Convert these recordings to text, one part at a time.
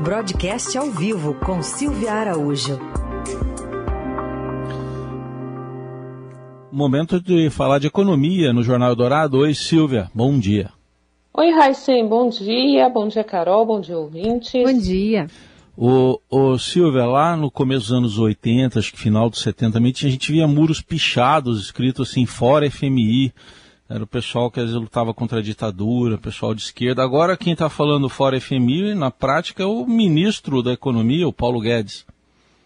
Broadcast ao vivo com Silvia Araújo. Momento de falar de economia no Jornal Dourado. Oi, Silvia, bom dia. Oi, Raicem, bom dia. Bom dia, Carol, bom dia, ouvintes. Bom dia. O, o Silvia, lá no começo dos anos 80, acho que final dos 70, a gente via muros pichados, escrito assim, fora FMI. Era o pessoal que às vezes lutava contra a ditadura, pessoal de esquerda. Agora quem está falando fora FMI, na prática, é o ministro da Economia, o Paulo Guedes.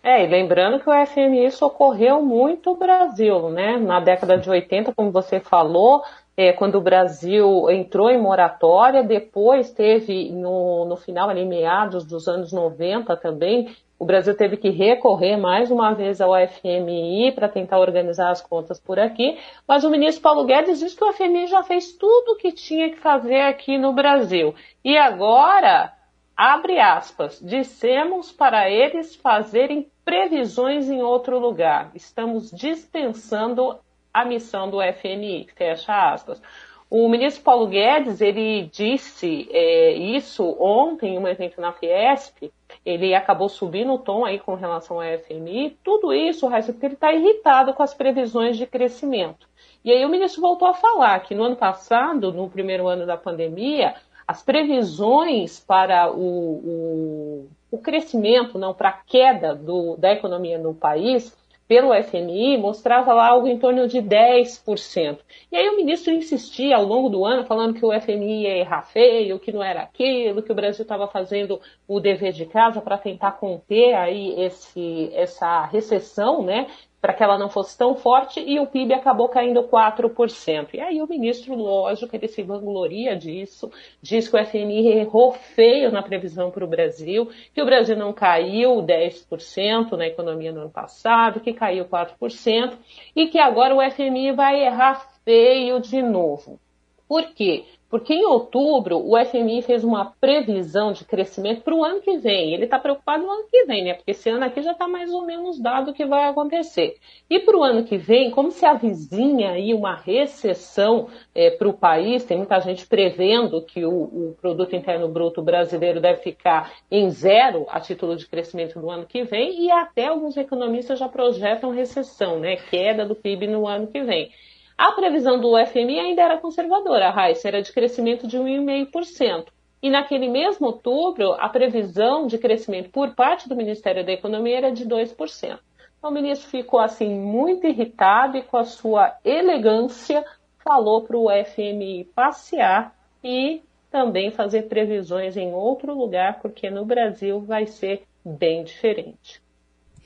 É, e lembrando que o FMI socorreu muito o Brasil, né? Na década de 80, como você falou, é, quando o Brasil entrou em moratória, depois teve, no, no final, ali, meados dos anos 90 também, o Brasil teve que recorrer mais uma vez ao FMI para tentar organizar as contas por aqui, mas o ministro Paulo Guedes disse que o FMI já fez tudo o que tinha que fazer aqui no Brasil. E agora, abre aspas, dissemos para eles fazerem previsões em outro lugar. Estamos dispensando a missão do FMI, fecha aspas. O ministro Paulo Guedes, ele disse é, isso ontem em um evento na Fiesp, ele acabou subindo o tom aí com relação ao FMI, tudo isso, Raíssa, porque ele está irritado com as previsões de crescimento. E aí o ministro voltou a falar que no ano passado, no primeiro ano da pandemia, as previsões para o, o, o crescimento, não, para a queda do, da economia no país, pelo FMI mostrava lá algo em torno de 10%. E aí o ministro insistia ao longo do ano, falando que o FMI ia errar feio, que não era aquilo, que o Brasil estava fazendo o dever de casa para tentar conter aí esse, essa recessão, né? Para que ela não fosse tão forte e o PIB acabou caindo 4%. E aí o ministro, lógico, ele se vangloria disso, diz que o FMI errou feio na previsão para o Brasil, que o Brasil não caiu 10% na economia no ano passado, que caiu 4%, e que agora o FMI vai errar feio de novo. Por quê? Porque em outubro o FMI fez uma previsão de crescimento para o ano que vem. Ele está preocupado no ano que vem, né? Porque esse ano aqui já está mais ou menos dado o que vai acontecer. E para o ano que vem, como se avizinha aí uma recessão é, para o país, tem muita gente prevendo que o, o, produto interno bruto brasileiro deve ficar em zero a título de crescimento no ano que vem, e até alguns economistas já projetam recessão, né? Queda do PIB no ano que vem. A previsão do FMI ainda era conservadora, a Raiz, era de crescimento de 1,5%. E naquele mesmo outubro, a previsão de crescimento por parte do Ministério da Economia era de 2%. Então, o ministro ficou assim muito irritado e com a sua elegância falou para o FMI passear e também fazer previsões em outro lugar, porque no Brasil vai ser bem diferente.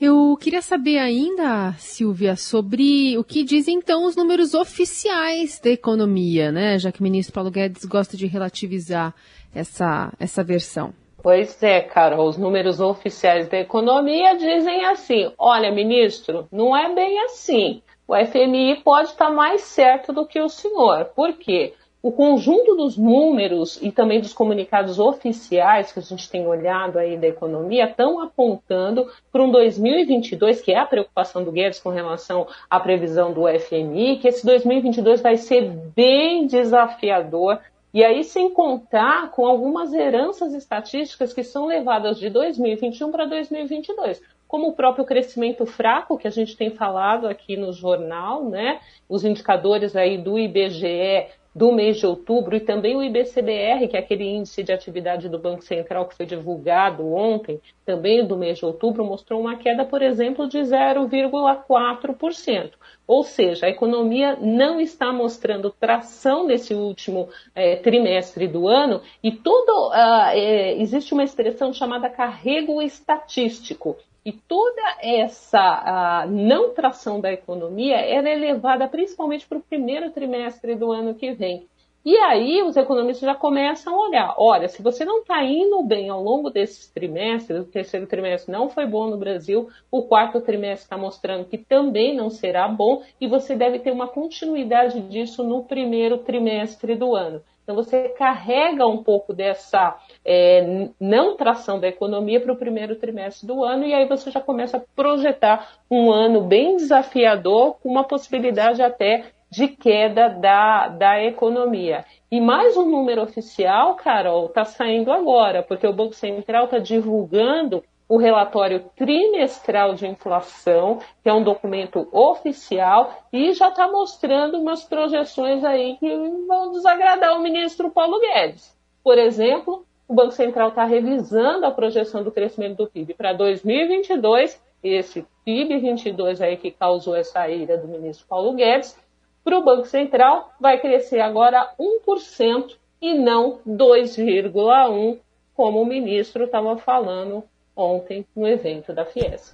Eu queria saber ainda, Silvia, sobre o que dizem então os números oficiais da economia, né? Já que o ministro Paulo Guedes gosta de relativizar essa, essa versão. Pois é, Carol, os números oficiais da economia dizem assim: olha, ministro, não é bem assim. O FMI pode estar mais certo do que o senhor. Por quê? O conjunto dos números e também dos comunicados oficiais que a gente tem olhado aí da economia estão apontando para um 2022, que é a preocupação do Guedes com relação à previsão do FMI, que esse 2022 vai ser bem desafiador. E aí, sem contar com algumas heranças estatísticas que são levadas de 2021 para 2022 como o próprio crescimento fraco que a gente tem falado aqui no jornal, né? Os indicadores aí do IBGE do mês de outubro e também o IBCBR, que é aquele índice de atividade do Banco Central que foi divulgado ontem, também do mês de outubro, mostrou uma queda, por exemplo, de 0,4%. Ou seja, a economia não está mostrando tração nesse último é, trimestre do ano e todo, uh, é, existe uma expressão chamada carrego estatístico, e toda essa não tração da economia ela é principalmente para o primeiro trimestre do ano que vem. E aí os economistas já começam a olhar, olha, se você não está indo bem ao longo desses trimestres, o terceiro trimestre não foi bom no Brasil, o quarto trimestre está mostrando que também não será bom, e você deve ter uma continuidade disso no primeiro trimestre do ano. Então você carrega um pouco dessa é, não tração da economia para o primeiro trimestre do ano e aí você já começa a projetar um ano bem desafiador com uma possibilidade até de queda da, da economia. E mais um número oficial, Carol, está saindo agora, porque o Banco Central está divulgando o relatório trimestral de inflação, que é um documento oficial, e já está mostrando umas projeções aí que vão desagradar o ministro Paulo Guedes. Por exemplo, o Banco Central está revisando a projeção do crescimento do PIB para 2022, esse PIB 22 aí que causou essa ira do ministro Paulo Guedes, para o Banco Central vai crescer agora 1% e não 2,1%, como o ministro estava falando ontem no evento da Fies.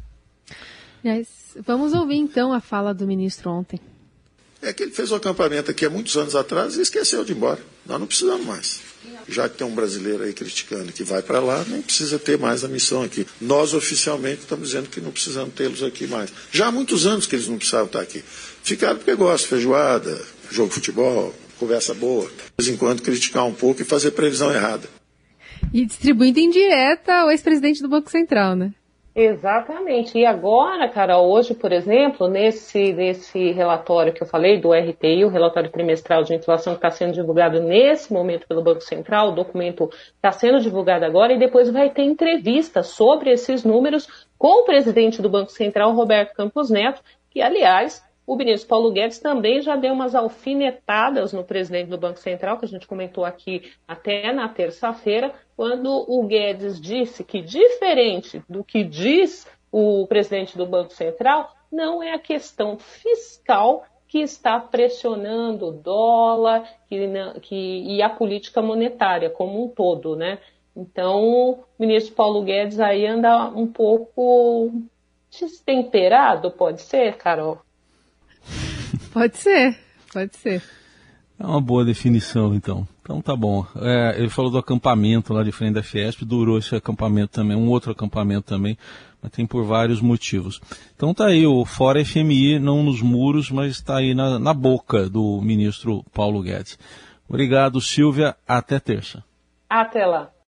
vamos ouvir então a fala do ministro ontem. É que ele fez o um acampamento aqui há muitos anos atrás e esqueceu de ir embora. Nós não precisamos mais. Já que tem um brasileiro aí criticando que vai para lá, nem precisa ter mais a missão aqui. Nós oficialmente estamos dizendo que não precisamos tê-los aqui mais. Já há muitos anos que eles não precisavam estar aqui. Ficaram porque gostam, feijoada, jogo de futebol, conversa boa. De vez em quando criticar um pouco e fazer previsão errada. E distribuindo em direta ao ex-presidente do Banco Central, né? Exatamente. E agora, cara, hoje, por exemplo, nesse, nesse relatório que eu falei do RTI, o relatório trimestral de inflação que está sendo divulgado nesse momento pelo Banco Central, o documento está sendo divulgado agora e depois vai ter entrevista sobre esses números com o presidente do Banco Central, Roberto Campos Neto, que, aliás, o ministro Paulo Guedes também já deu umas alfinetadas no presidente do Banco Central, que a gente comentou aqui até na terça-feira, quando o Guedes disse que, diferente do que diz o presidente do Banco Central, não é a questão fiscal que está pressionando o dólar que, que, e a política monetária como um todo, né? Então, o ministro Paulo Guedes aí anda um pouco destemperado, pode ser, Carol? Pode ser, pode ser. É uma boa definição, então. Então tá bom. É, ele falou do acampamento lá de frente da Fiesp, durou esse acampamento também, um outro acampamento também, mas tem por vários motivos. Então tá aí, o Fora FMI, não nos muros, mas está aí na, na boca do ministro Paulo Guedes. Obrigado, Silvia. Até terça. Até lá.